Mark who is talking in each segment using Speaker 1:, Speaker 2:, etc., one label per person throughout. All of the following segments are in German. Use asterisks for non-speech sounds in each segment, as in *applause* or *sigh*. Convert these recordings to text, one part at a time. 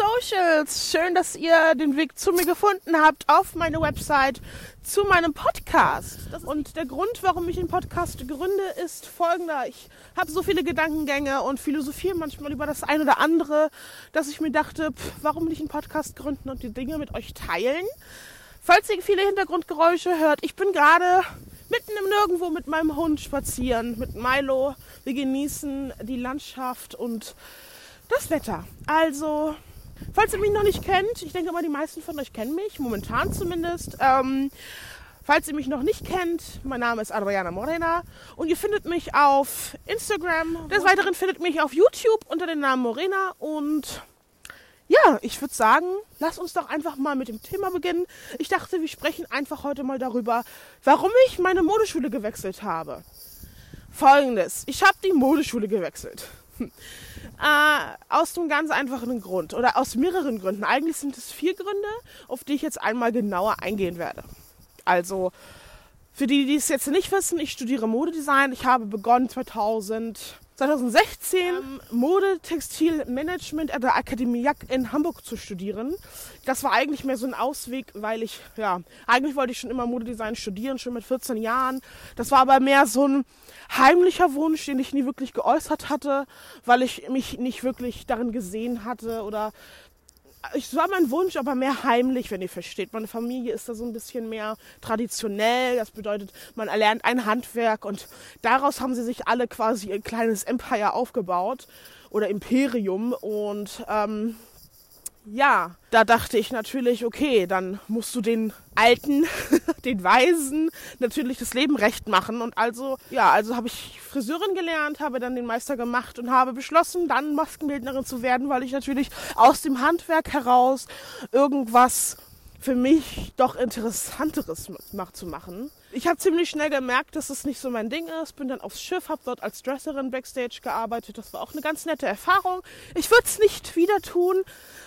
Speaker 1: Socials. Schön, dass ihr den Weg zu mir gefunden habt auf meine Website zu meinem Podcast. Und der Grund, warum ich den Podcast gründe, ist folgender. Ich habe so viele Gedankengänge und philosophiere manchmal über das eine oder andere, dass ich mir dachte, pff, warum nicht einen Podcast gründen und die Dinge mit euch teilen. Falls ihr viele Hintergrundgeräusche hört, ich bin gerade mitten im Nirgendwo mit meinem Hund spazieren, mit Milo. Wir genießen die Landschaft und das Wetter. Also, falls ihr mich noch nicht kennt, ich denke mal, die meisten von euch kennen mich, momentan zumindest. Ähm, falls ihr mich noch nicht kennt, mein Name ist Adriana Morena und ihr findet mich auf Instagram. Des Weiteren findet mich auf YouTube unter dem Namen Morena und ja, ich würde sagen, lass uns doch einfach mal mit dem Thema beginnen. Ich dachte, wir sprechen einfach heute mal darüber, warum ich meine Modeschule gewechselt habe. Folgendes, ich habe die Modeschule gewechselt. Äh, aus einem ganz einfachen Grund oder aus mehreren Gründen. Eigentlich sind es vier Gründe, auf die ich jetzt einmal genauer eingehen werde. Also, für die, die es jetzt nicht wissen, ich studiere Modedesign. Ich habe begonnen 2000 2016 ähm, Mode, Textil, Management an der Akademie Jack in Hamburg zu studieren. Das war eigentlich mehr so ein Ausweg, weil ich, ja, eigentlich wollte ich schon immer Modedesign studieren, schon mit 14 Jahren. Das war aber mehr so ein heimlicher Wunsch, den ich nie wirklich geäußert hatte, weil ich mich nicht wirklich darin gesehen hatte oder es war mein Wunsch, aber mehr heimlich, wenn ihr versteht. Meine Familie ist da so ein bisschen mehr traditionell. Das bedeutet, man erlernt ein Handwerk und daraus haben sie sich alle quasi ein kleines Empire aufgebaut oder Imperium. Und ähm, ja, da dachte ich natürlich, okay, dann musst du den Alten, *laughs* den Weisen natürlich das Leben recht machen. Und also, ja, also habe ich Friseurin gelernt, habe dann den Meister gemacht und habe beschlossen, dann Maskenbildnerin zu werden, weil ich natürlich aus dem Handwerk heraus irgendwas für mich doch Interessanteres macht zu machen. Ich habe ziemlich schnell gemerkt, dass es nicht so mein Ding ist. Bin dann aufs Schiff, habe dort als Dresserin backstage gearbeitet. Das war auch eine ganz nette Erfahrung. Ich würde es nicht wieder tun,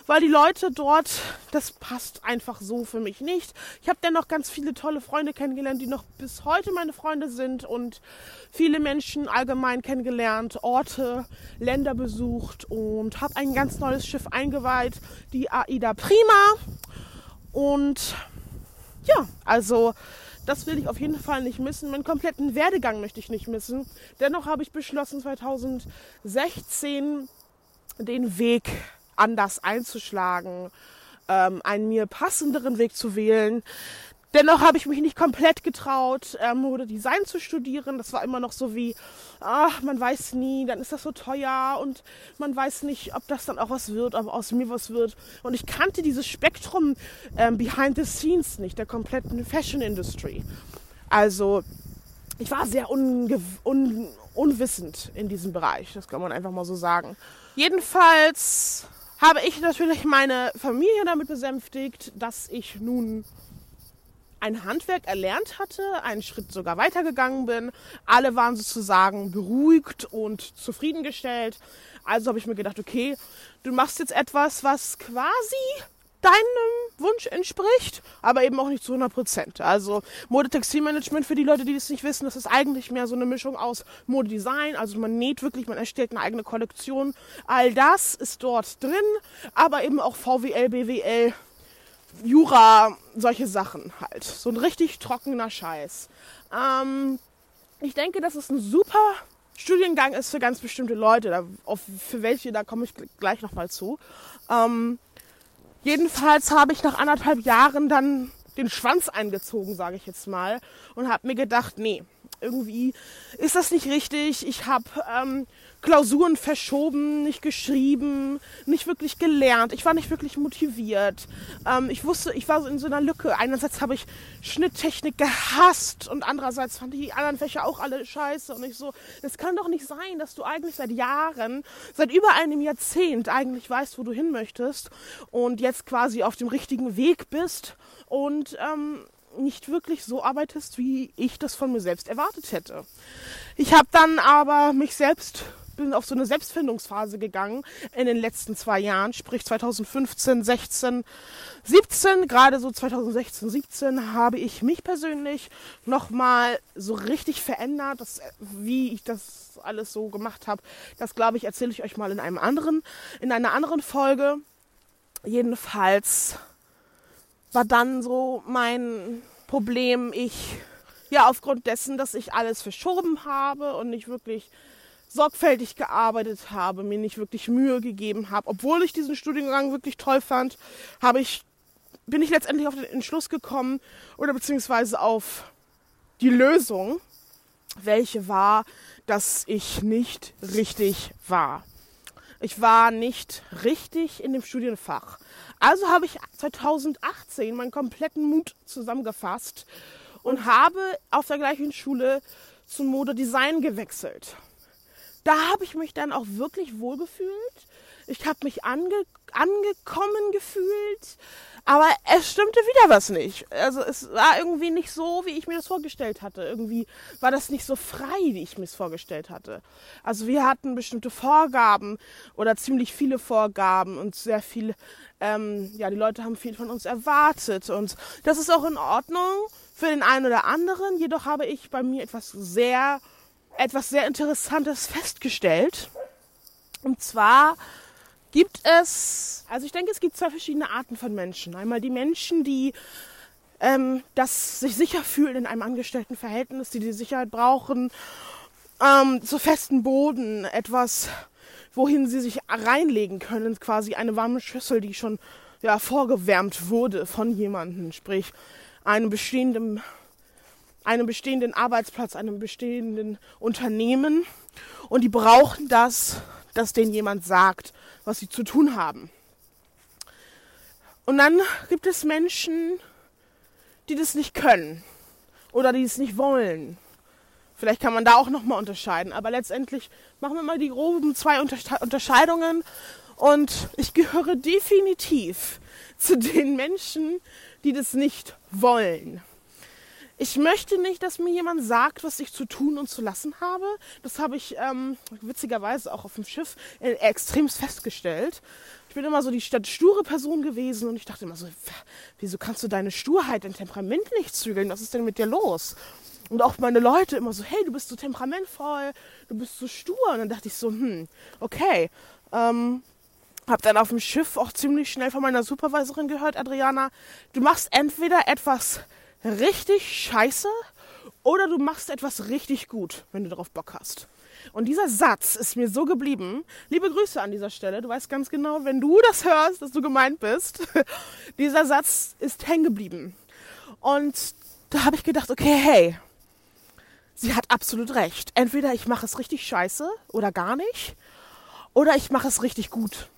Speaker 1: weil die Leute dort, das passt einfach so für mich nicht. Ich habe dennoch ganz viele tolle Freunde kennengelernt, die noch bis heute meine Freunde sind und viele Menschen allgemein kennengelernt, Orte, Länder besucht und habe ein ganz neues Schiff eingeweiht, die AIDA Prima. Und ja, also das will ich auf jeden Fall nicht missen. Meinen kompletten Werdegang möchte ich nicht missen. Dennoch habe ich beschlossen, 2016 den Weg anders einzuschlagen, ähm, einen mir passenderen Weg zu wählen, Dennoch habe ich mich nicht komplett getraut, ähm, Modedesign zu studieren. Das war immer noch so wie, ach, man weiß nie, dann ist das so teuer und man weiß nicht, ob das dann auch was wird, ob aus mir was wird. Und ich kannte dieses Spektrum ähm, behind the scenes nicht, der kompletten Fashion Industry. Also ich war sehr un unwissend in diesem Bereich, das kann man einfach mal so sagen. Jedenfalls habe ich natürlich meine Familie damit besänftigt, dass ich nun ein Handwerk erlernt hatte, einen Schritt sogar weitergegangen bin. Alle waren sozusagen beruhigt und zufriedengestellt. Also habe ich mir gedacht, okay, du machst jetzt etwas, was quasi deinem Wunsch entspricht, aber eben auch nicht zu 100 Prozent. Also Modetextilmanagement für die Leute, die das nicht wissen, das ist eigentlich mehr so eine Mischung aus Modedesign, also man näht wirklich, man erstellt eine eigene Kollektion. All das ist dort drin, aber eben auch VWL, BWL, Jura, solche Sachen halt. So ein richtig trockener Scheiß. Ähm, ich denke, dass es ein super Studiengang ist für ganz bestimmte Leute, auf, für welche, da komme ich gleich nochmal zu. Ähm, jedenfalls habe ich nach anderthalb Jahren dann den Schwanz eingezogen, sage ich jetzt mal, und habe mir gedacht, nee, irgendwie ist das nicht richtig. Ich habe ähm, Klausuren verschoben, nicht geschrieben, nicht wirklich gelernt. Ich war nicht wirklich motiviert. Ähm, ich wusste, ich war in so einer Lücke. Einerseits habe ich Schnitttechnik gehasst und andererseits fand ich die anderen Fächer auch alle scheiße. Und ich so, es kann doch nicht sein, dass du eigentlich seit Jahren, seit über einem Jahrzehnt eigentlich weißt, wo du hin möchtest und jetzt quasi auf dem richtigen Weg bist und ähm, nicht wirklich so arbeitest, wie ich das von mir selbst erwartet hätte. Ich habe dann aber mich selbst bin auf so eine Selbstfindungsphase gegangen in den letzten zwei Jahren, sprich 2015, 16, 17, gerade so 2016, 17 habe ich mich persönlich nochmal so richtig verändert, das, wie ich das alles so gemacht habe. Das glaube ich erzähle ich euch mal in einem anderen, in einer anderen Folge. jedenfalls war dann so mein Problem, ich ja aufgrund dessen, dass ich alles verschoben habe und nicht wirklich sorgfältig gearbeitet habe, mir nicht wirklich Mühe gegeben habe, obwohl ich diesen Studiengang wirklich toll fand, habe ich bin ich letztendlich auf den Entschluss gekommen oder beziehungsweise auf die Lösung, welche war, dass ich nicht richtig war. Ich war nicht richtig in dem Studienfach. Also habe ich 2018 meinen kompletten Mut zusammengefasst und habe auf der gleichen Schule zum Modedesign gewechselt. Da habe ich mich dann auch wirklich wohlgefühlt. Ich habe mich ange angekommen gefühlt. Aber es stimmte wieder was nicht. Also es war irgendwie nicht so, wie ich mir das vorgestellt hatte. Irgendwie war das nicht so frei, wie ich mir es vorgestellt hatte. Also wir hatten bestimmte Vorgaben oder ziemlich viele Vorgaben und sehr viel, ähm, ja, die Leute haben viel von uns erwartet. Und das ist auch in Ordnung für den einen oder anderen. Jedoch habe ich bei mir etwas sehr, etwas sehr Interessantes festgestellt. Und zwar gibt es, also ich denke, es gibt zwei verschiedene Arten von Menschen. Einmal die Menschen, die ähm, das sich sicher fühlen in einem Angestelltenverhältnis, die die Sicherheit brauchen, ähm, zu festen Boden, etwas, wohin sie sich reinlegen können, quasi eine warme Schüssel, die schon ja, vorgewärmt wurde von jemandem, sprich einem bestehenden, einem bestehenden Arbeitsplatz, einem bestehenden Unternehmen. Und die brauchen das, dass denen jemand sagt, was sie zu tun haben. Und dann gibt es Menschen, die das nicht können oder die es nicht wollen. Vielleicht kann man da auch nochmal unterscheiden. Aber letztendlich machen wir mal die groben zwei Unterscheidungen. Und ich gehöre definitiv *laughs* zu den Menschen, die das nicht wollen. Ich möchte nicht, dass mir jemand sagt, was ich zu tun und zu lassen habe. Das habe ich ähm, witzigerweise auch auf dem Schiff äh, extremst festgestellt. Ich bin immer so die sture Person gewesen und ich dachte immer so, wieso kannst du deine Sturheit, dein Temperament nicht zügeln? Was ist denn mit dir los? Und auch meine Leute immer so, hey, du bist so temperamentvoll, du bist so stur. Und dann dachte ich so, hm, okay. Ähm, hab dann auf dem Schiff auch ziemlich schnell von meiner Supervisorin gehört, Adriana, du machst entweder etwas richtig scheiße oder du machst etwas richtig gut, wenn du darauf Bock hast. Und dieser Satz ist mir so geblieben. Liebe Grüße an dieser Stelle. Du weißt ganz genau, wenn du das hörst, dass du gemeint bist. *laughs* dieser Satz ist hängen geblieben. Und da habe ich gedacht, okay, hey, sie hat absolut recht. Entweder ich mache es richtig scheiße oder gar nicht, oder ich mache es richtig gut.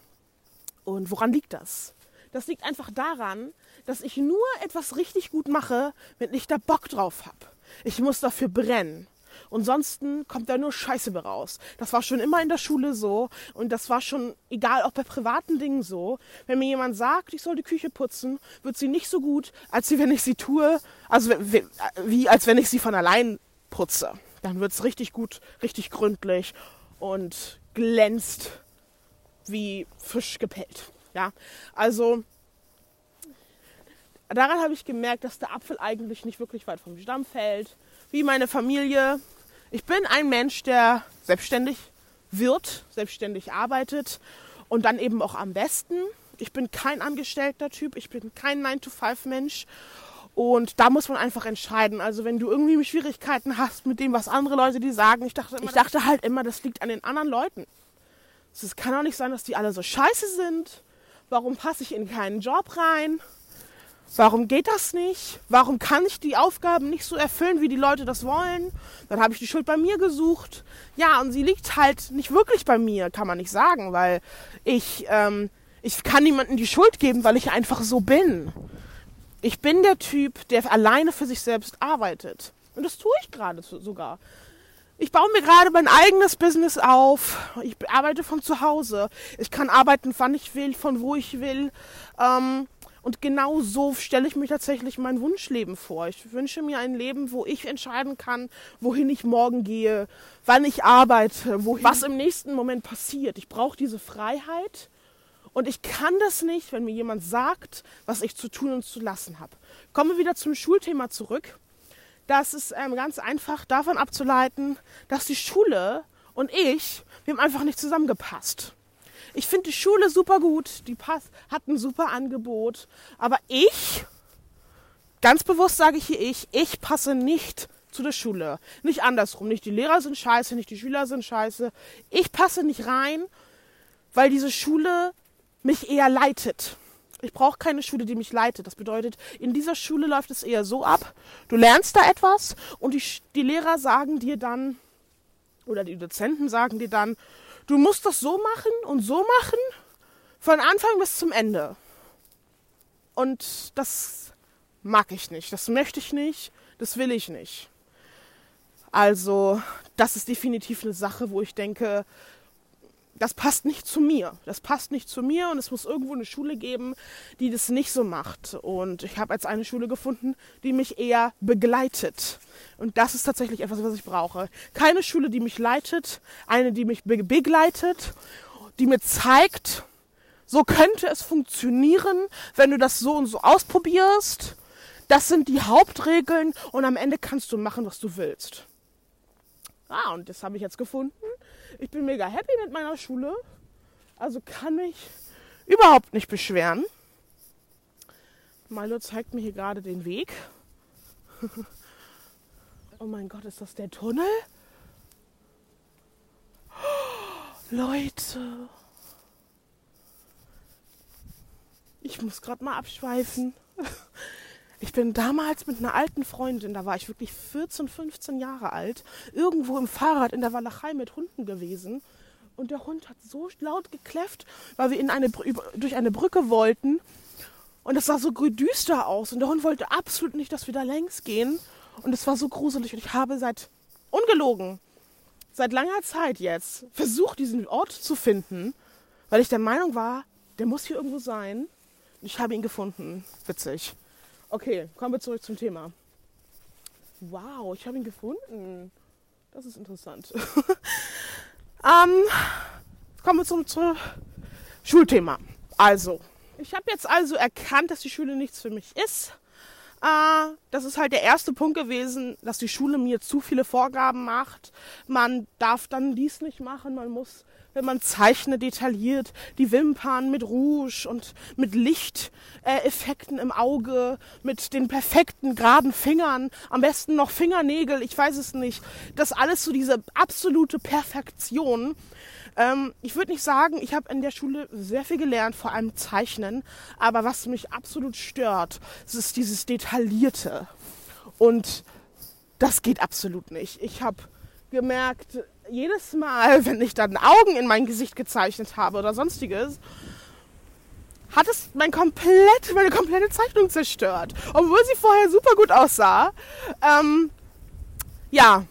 Speaker 1: Und woran liegt das? Das liegt einfach daran, dass ich nur etwas richtig gut mache, wenn ich da Bock drauf habe. Ich muss dafür brennen. Und sonst kommt da nur Scheiße raus. Das war schon immer in der Schule so und das war schon, egal, auch bei privaten Dingen so. Wenn mir jemand sagt, ich soll die Küche putzen, wird sie nicht so gut, als wenn ich sie tue, also wie, wie als wenn ich sie von allein putze. Dann wird es richtig gut, richtig gründlich und glänzt wie frisch gepellt. Ja, also daran habe ich gemerkt, dass der Apfel eigentlich nicht wirklich weit vom Stamm fällt. Wie meine Familie. Ich bin ein Mensch, der selbstständig wird, selbstständig arbeitet und dann eben auch am besten. Ich bin kein angestellter Typ, ich bin kein 9-to-5-Mensch. Und da muss man einfach entscheiden. Also wenn du irgendwie Schwierigkeiten hast mit dem, was andere Leute dir sagen, ich dachte, immer, ich dachte halt immer, das liegt an den anderen Leuten. Es kann auch nicht sein, dass die alle so scheiße sind. Warum passe ich in keinen Job rein? Warum geht das nicht? Warum kann ich die Aufgaben nicht so erfüllen, wie die Leute das wollen? Dann habe ich die Schuld bei mir gesucht. Ja, und sie liegt halt nicht wirklich bei mir, kann man nicht sagen, weil ich, ähm, ich kann niemandem die Schuld geben, weil ich einfach so bin. Ich bin der Typ, der alleine für sich selbst arbeitet. Und das tue ich gerade sogar. Ich baue mir gerade mein eigenes Business auf. Ich arbeite von zu Hause. Ich kann arbeiten, wann ich will, von wo ich will. Ähm, und genau so stelle ich mir tatsächlich mein Wunschleben vor. Ich wünsche mir ein Leben, wo ich entscheiden kann, wohin ich morgen gehe, wann ich arbeite, wohin, was im nächsten Moment passiert. Ich brauche diese Freiheit. Und ich kann das nicht, wenn mir jemand sagt, was ich zu tun und zu lassen habe. Kommen wir wieder zum Schulthema zurück. Das ist ähm, ganz einfach davon abzuleiten, dass die Schule und ich, wir haben einfach nicht zusammengepasst. Ich finde die Schule super gut, die Pass hat ein super Angebot, aber ich, ganz bewusst sage ich hier ich, ich passe nicht zu der Schule. Nicht andersrum, nicht die Lehrer sind scheiße, nicht die Schüler sind scheiße. Ich passe nicht rein, weil diese Schule mich eher leitet. Ich brauche keine Schule, die mich leitet. Das bedeutet, in dieser Schule läuft es eher so ab, du lernst da etwas und die, die Lehrer sagen dir dann, oder die Dozenten sagen dir dann, du musst das so machen und so machen, von Anfang bis zum Ende. Und das mag ich nicht, das möchte ich nicht, das will ich nicht. Also, das ist definitiv eine Sache, wo ich denke, das passt nicht zu mir. Das passt nicht zu mir und es muss irgendwo eine Schule geben, die das nicht so macht. Und ich habe jetzt eine Schule gefunden, die mich eher begleitet. Und das ist tatsächlich etwas, was ich brauche. Keine Schule, die mich leitet, eine, die mich be begleitet, die mir zeigt, so könnte es funktionieren, wenn du das so und so ausprobierst. Das sind die Hauptregeln und am Ende kannst du machen, was du willst. Ah, und das habe ich jetzt gefunden. Ich bin mega happy mit meiner Schule. Also kann mich überhaupt nicht beschweren. Milo zeigt mir hier gerade den Weg. *laughs* oh mein Gott, ist das der Tunnel? *gasps* Leute. Ich muss gerade mal abschweifen. Ich bin damals mit einer alten Freundin, da war ich wirklich 14, 15 Jahre alt, irgendwo im Fahrrad in der Walachei mit Hunden gewesen. Und der Hund hat so laut gekläfft, weil wir in eine, durch eine Brücke wollten. Und es sah so düster aus. Und der Hund wollte absolut nicht, dass wir da längs gehen. Und es war so gruselig. Und ich habe seit, ungelogen, seit langer Zeit jetzt versucht, diesen Ort zu finden, weil ich der Meinung war, der muss hier irgendwo sein. Und ich habe ihn gefunden. Witzig. Okay, kommen wir zurück zum Thema. Wow, ich habe ihn gefunden. Das ist interessant. *laughs* ähm, kommen wir zum, zum Schulthema. Also, ich habe jetzt also erkannt, dass die Schule nichts für mich ist. Äh, das ist halt der erste Punkt gewesen, dass die Schule mir zu viele Vorgaben macht. Man darf dann dies nicht machen, man muss wenn man zeichnet detailliert, die Wimpern mit Rouge und mit Lichteffekten im Auge, mit den perfekten geraden Fingern, am besten noch Fingernägel, ich weiß es nicht. Das alles so diese absolute Perfektion. Ähm, ich würde nicht sagen, ich habe in der Schule sehr viel gelernt, vor allem Zeichnen, aber was mich absolut stört, ist dieses Detaillierte. Und das geht absolut nicht. Ich habe gemerkt, jedes Mal, *laughs* wenn ich dann Augen in mein Gesicht gezeichnet habe oder sonstiges, hat es mein komplett, meine komplette Zeichnung zerstört. Obwohl sie vorher super gut aussah. Ähm, ja,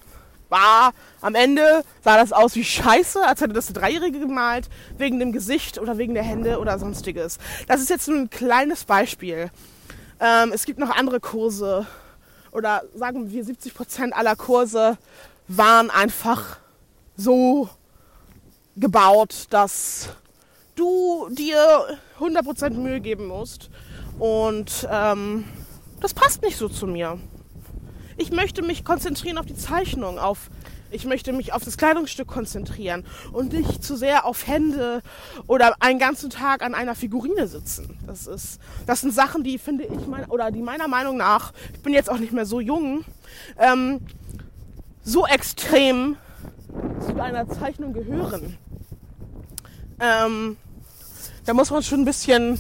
Speaker 1: war am Ende sah das aus wie Scheiße, als hätte das eine Dreijährige gemalt, wegen dem Gesicht oder wegen der Hände oder sonstiges. Das ist jetzt nur ein kleines Beispiel. Ähm, es gibt noch andere Kurse oder sagen wir 70 Prozent aller Kurse waren einfach so gebaut, dass du dir 100% Mühe geben musst. Und ähm, das passt nicht so zu mir. Ich möchte mich konzentrieren auf die Zeichnung, auf ich möchte mich auf das Kleidungsstück konzentrieren und nicht zu sehr auf Hände oder einen ganzen Tag an einer Figurine sitzen. Das ist, das sind Sachen, die finde ich mein, oder die meiner Meinung nach, ich bin jetzt auch nicht mehr so jung, ähm, so extrem zu einer Zeichnung gehören. Ähm, da muss man schon ein bisschen,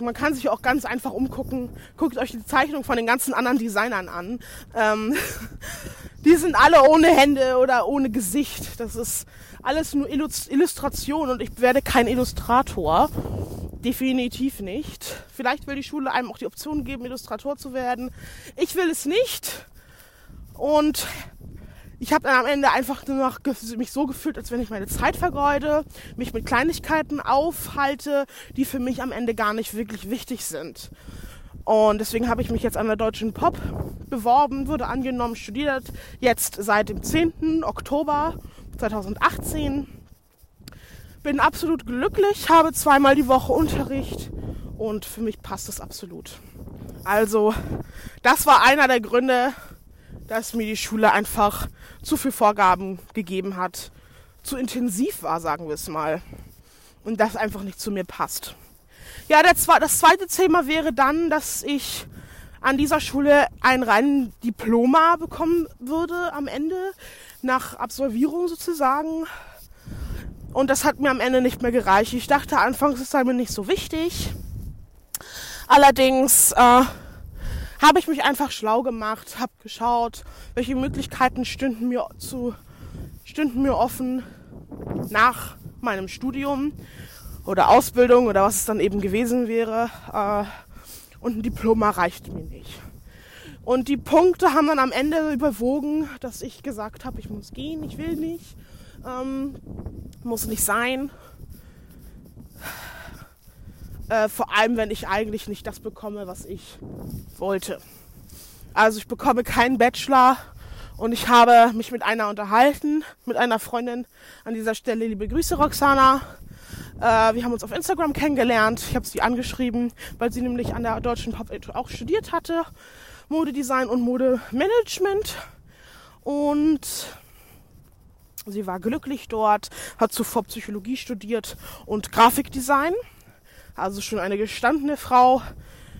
Speaker 1: man kann sich auch ganz einfach umgucken. Guckt euch die Zeichnung von den ganzen anderen Designern an. Ähm, *laughs* die sind alle ohne Hände oder ohne Gesicht. Das ist alles nur Illustration und ich werde kein Illustrator. Definitiv nicht. Vielleicht will die Schule einem auch die Option geben, Illustrator zu werden. Ich will es nicht. Und ich habe dann am Ende einfach nur noch mich so gefühlt, als wenn ich meine Zeit vergeude, mich mit Kleinigkeiten aufhalte, die für mich am Ende gar nicht wirklich wichtig sind. Und deswegen habe ich mich jetzt an der Deutschen Pop beworben, wurde angenommen, studiert jetzt seit dem 10. Oktober 2018. Bin absolut glücklich, habe zweimal die Woche Unterricht und für mich passt es absolut. Also, das war einer der Gründe, dass mir die Schule einfach zu viel Vorgaben gegeben hat, zu intensiv war, sagen wir es mal. Und das einfach nicht zu mir passt. Ja, das zweite Thema wäre dann, dass ich an dieser Schule ein rein Diploma bekommen würde am Ende, nach Absolvierung sozusagen. Und das hat mir am Ende nicht mehr gereicht. Ich dachte anfangs, es sei mir nicht so wichtig. Allerdings äh, habe ich mich einfach schlau gemacht, habe geschaut, welche Möglichkeiten stünden mir, zu, stünden mir offen nach meinem Studium oder Ausbildung oder was es dann eben gewesen wäre. Äh, und ein Diploma reicht mir nicht. Und die Punkte haben dann am Ende überwogen, dass ich gesagt habe, ich muss gehen, ich will nicht, ähm, muss nicht sein. Äh, vor allem, wenn ich eigentlich nicht das bekomme, was ich wollte. Also ich bekomme keinen Bachelor und ich habe mich mit einer unterhalten, mit einer Freundin an dieser Stelle. Liebe Grüße, Roxana. Äh, wir haben uns auf Instagram kennengelernt. Ich habe sie angeschrieben, weil sie nämlich an der Deutschen Pop auch studiert hatte. Modedesign und Modemanagement. Und sie war glücklich dort, hat zuvor Psychologie studiert und Grafikdesign. Also schon eine gestandene Frau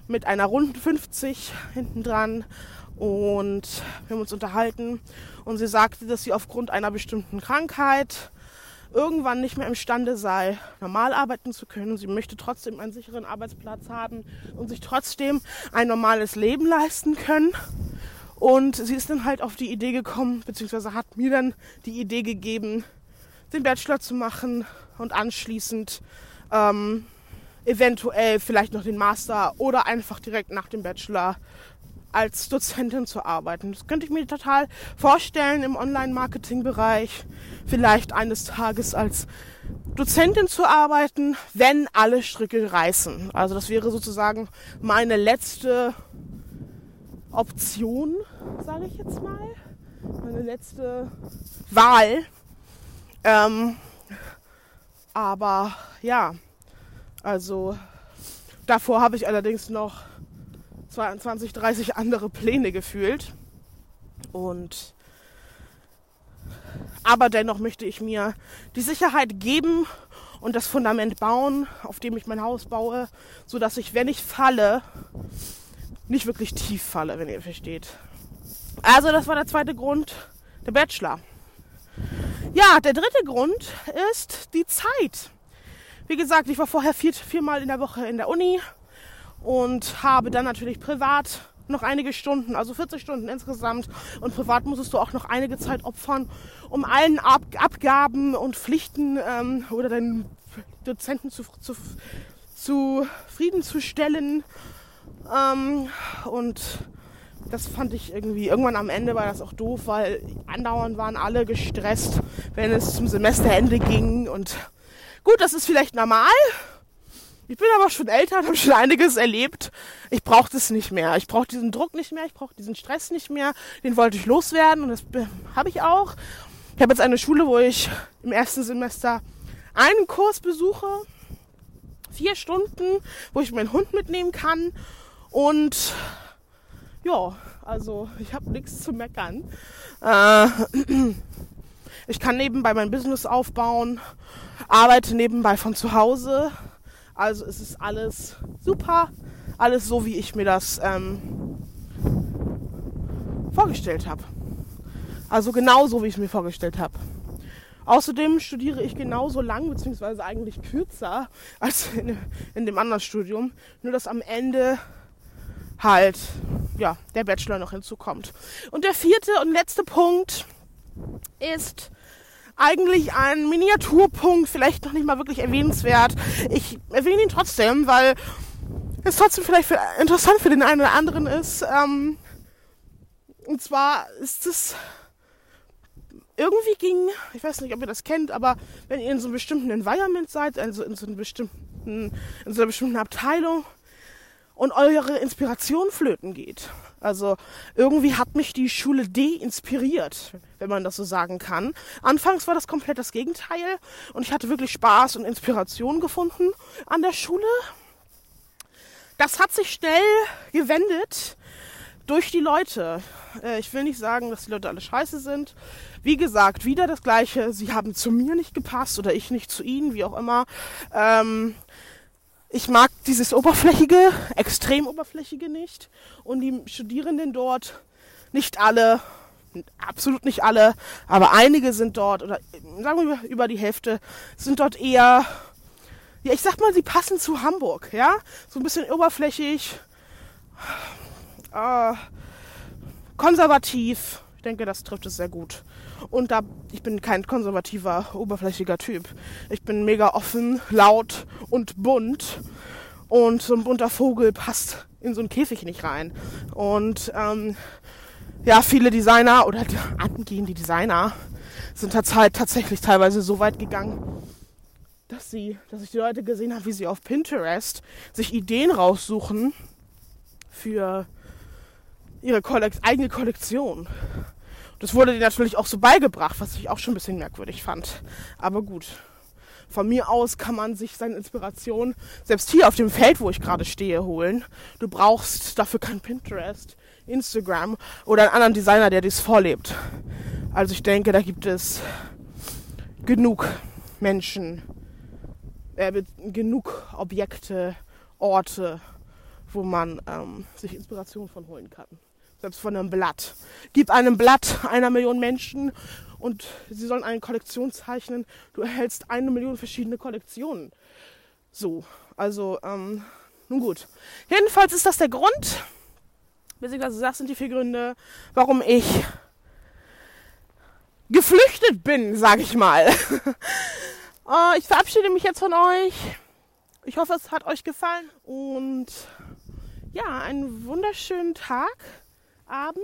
Speaker 1: mit einer runden 50 hinten dran. Und wir haben uns unterhalten und sie sagte, dass sie aufgrund einer bestimmten Krankheit irgendwann nicht mehr imstande sei, normal arbeiten zu können. Sie möchte trotzdem einen sicheren Arbeitsplatz haben und sich trotzdem ein normales Leben leisten können. Und sie ist dann halt auf die Idee gekommen, beziehungsweise hat mir dann die Idee gegeben, den Bachelor zu machen und anschließend ähm, eventuell vielleicht noch den Master oder einfach direkt nach dem Bachelor als Dozentin zu arbeiten. Das könnte ich mir total vorstellen im Online-Marketing-Bereich, vielleicht eines Tages als Dozentin zu arbeiten, wenn alle Stricke reißen. Also das wäre sozusagen meine letzte Option, sage ich jetzt mal. Meine letzte Wahl. Ähm, aber ja, also davor habe ich allerdings noch 22, 30 andere Pläne gefühlt. Und aber dennoch möchte ich mir die Sicherheit geben und das Fundament bauen, auf dem ich mein Haus baue, so dass ich, wenn ich falle, nicht wirklich tief falle, wenn ihr versteht. Also das war der zweite Grund, der Bachelor. Ja, der dritte Grund ist die Zeit. Wie gesagt, ich war vorher vier, viermal in der Woche in der Uni und habe dann natürlich privat noch einige Stunden, also 40 Stunden insgesamt. Und privat musstest du auch noch einige Zeit opfern, um allen Ab Abgaben und Pflichten ähm, oder deinen Dozenten zu, zu, zufriedenzustellen. Ähm, und das fand ich irgendwie, irgendwann am Ende war das auch doof, weil andauernd waren alle gestresst, wenn es zum Semesterende ging. Und gut, das ist vielleicht normal. Ich bin aber schon älter und habe schon einiges erlebt. Ich brauche das nicht mehr. Ich brauche diesen Druck nicht mehr. Ich brauche diesen Stress nicht mehr. Den wollte ich loswerden und das habe ich auch. Ich habe jetzt eine Schule, wo ich im ersten Semester einen Kurs besuche. Vier Stunden, wo ich meinen Hund mitnehmen kann. Und ja, also ich habe nichts zu meckern. Äh, *clears throat* ich kann nebenbei mein Business aufbauen, arbeite nebenbei von zu Hause also es ist alles super, alles so, wie ich mir das ähm, vorgestellt habe. Also genau so, wie ich es mir vorgestellt habe. Außerdem studiere ich genauso lang, beziehungsweise eigentlich kürzer *laughs* als in, in, dem anderen Studium. Nur dass am Ende halt ja, der Bachelor noch hinzukommt. Und der vierte und letzte Punkt ist, eigentlich ein Miniaturpunkt, vielleicht noch nicht mal wirklich erwähnenswert. Ich erwähne ihn trotzdem, weil es trotzdem vielleicht für, interessant für den einen oder anderen ist. Ähm, und zwar ist es irgendwie ging, ich weiß nicht, ob ihr das kennt, aber wenn ihr in so einem bestimmten Environment seid, also in so, einem bestimmten, in so einer bestimmten Abteilung und eure Inspiration flöten geht, also irgendwie hat mich die Schule de-inspiriert, wenn man das so sagen kann. Anfangs war das komplett das Gegenteil und ich hatte wirklich Spaß und Inspiration gefunden an der Schule. Das hat sich schnell gewendet, durch die Leute. Äh, ich will nicht sagen, dass die Leute alle scheiße sind. Wie gesagt, wieder das Gleiche. Sie haben zu mir nicht gepasst oder ich nicht zu ihnen, wie auch immer. Ähm, ich mag dieses Oberflächige, extrem Oberflächige nicht. Und die Studierenden dort, nicht alle, absolut nicht alle, aber einige sind dort, oder sagen wir über die Hälfte, sind dort eher, ja, ich sag mal, sie passen zu Hamburg, ja? So ein bisschen oberflächig, äh, konservativ. Ich denke, das trifft es sehr gut. Und da, ich bin kein konservativer, oberflächiger Typ. Ich bin mega offen, laut und bunt. Und so ein bunter Vogel passt in so einen Käfig nicht rein. Und ähm, ja, viele Designer oder angehende Designer sind tatsächlich teilweise so weit gegangen, dass sie, dass ich die Leute gesehen habe, wie sie auf Pinterest sich Ideen raussuchen für ihre Kollekt eigene Kollektion. Das wurde dir natürlich auch so beigebracht, was ich auch schon ein bisschen merkwürdig fand. Aber gut. Von mir aus kann man sich seine Inspiration selbst hier auf dem Feld, wo ich gerade stehe, holen. Du brauchst dafür kein Pinterest, Instagram oder einen anderen Designer, der dies vorlebt. Also ich denke, da gibt es genug Menschen, äh, genug Objekte, Orte, wo man ähm, sich Inspiration von holen kann selbst von einem Blatt. Gib einem Blatt einer Million Menschen und sie sollen eine Kollektion zeichnen. Du erhältst eine Million verschiedene Kollektionen. So, also, ähm, nun gut. Jedenfalls ist das der Grund, beziehungsweise das sind die vier Gründe, warum ich geflüchtet bin, sag ich mal. uh, *laughs* ich verabschiede mich jetzt von euch. Ich hoffe, es hat euch gefallen und ja, einen wunderschönen Tag. Abend,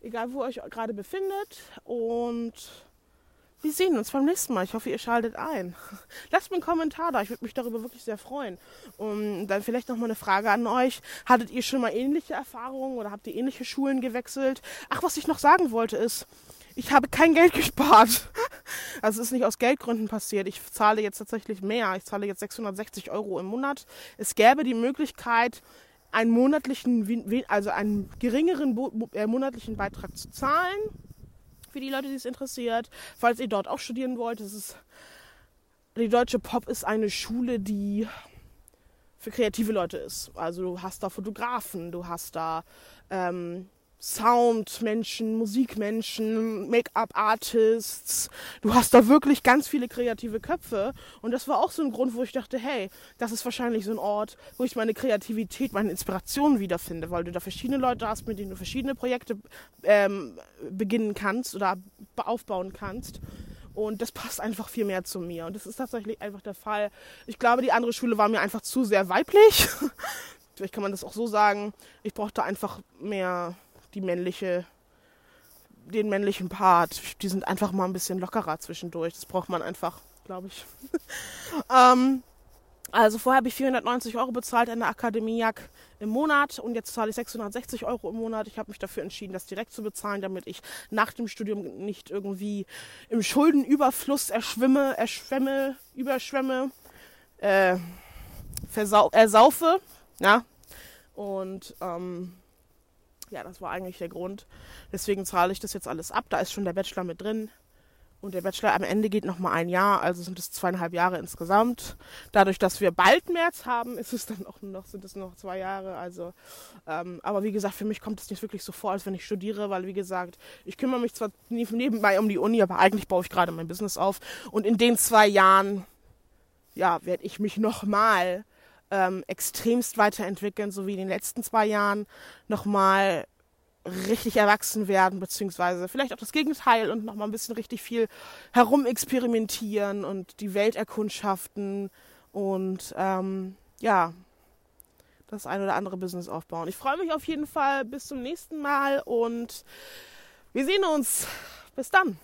Speaker 1: egal wo ihr euch gerade befindet. Und wir sehen uns beim nächsten Mal. Ich hoffe, ihr schaltet ein. *laughs* Lasst mir einen Kommentar da. Ich würde mich darüber wirklich sehr freuen. Und dann vielleicht noch mal eine Frage an euch. Hattet ihr schon mal ähnliche Erfahrungen oder habt ihr ähnliche Schulen gewechselt? Ach, was ich noch sagen wollte ist, ich habe kein Geld *laughs* gespart. Also es ist nicht aus Geldgründen passiert. Ich zahle jetzt tatsächlich mehr. Ich zahle jetzt 660 Euro im Monat. Es gäbe die Möglichkeit, einen monatlichen, also einen geringeren äh, monatlichen Beitrag zu zahlen für die Leute, die es interessiert. Falls ihr dort auch studieren wollt, das ist die Deutsche Pop ist eine Schule, die für kreative Leute ist. Also du hast da Fotografen, du hast da ähm, Soundmenschen, Musikmenschen, Make-up-Artists. Du hast da wirklich ganz viele kreative Köpfe. Und das war auch so ein Grund, wo ich dachte, hey, das ist wahrscheinlich so ein Ort, wo ich meine Kreativität, meine Inspiration wiederfinde, weil du da verschiedene Leute hast, mit denen du verschiedene Projekte ähm, beginnen kannst oder aufbauen kannst. Und das passt einfach viel mehr zu mir. Und das ist tatsächlich einfach der Fall. Ich glaube, die andere Schule war mir einfach zu sehr weiblich. *laughs* Vielleicht kann man das auch so sagen. Ich brauchte einfach mehr die männliche, den männlichen Part. Die sind einfach mal ein bisschen lockerer zwischendurch. Das braucht man einfach, glaube ich. *laughs* ähm, also vorher habe ich 490 Euro bezahlt in der Akademie im Monat und jetzt zahle ich 660 Euro im Monat. Ich habe mich dafür entschieden, das direkt zu bezahlen, damit ich nach dem Studium nicht irgendwie im Schuldenüberfluss erschwimme, erschwemme, überschwemme, äh, versau ersaufe. Ja. Und ähm, ja, das war eigentlich der Grund. Deswegen zahle ich das jetzt alles ab. Da ist schon der Bachelor mit drin. Und der Bachelor am Ende geht noch mal ein Jahr, also sind es zweieinhalb Jahre insgesamt. Dadurch, dass wir bald März haben, ist es dann auch noch, sind es noch zwei Jahre. Also, ähm, aber wie gesagt, für mich kommt es nicht wirklich so vor, als wenn ich studiere, weil wie gesagt, ich kümmere mich zwar nebenbei um die Uni, aber eigentlich baue ich gerade mein Business auf. Und in den zwei Jahren, ja, werde ich mich noch mal ähm, extremst weiterentwickeln, so wie in den letzten zwei Jahren nochmal richtig erwachsen werden, beziehungsweise vielleicht auch das Gegenteil und nochmal ein bisschen richtig viel herumexperimentieren und die Welt erkundschaften und ähm, ja, das ein oder andere Business aufbauen. Ich freue mich auf jeden Fall bis zum nächsten Mal und wir sehen uns. Bis dann.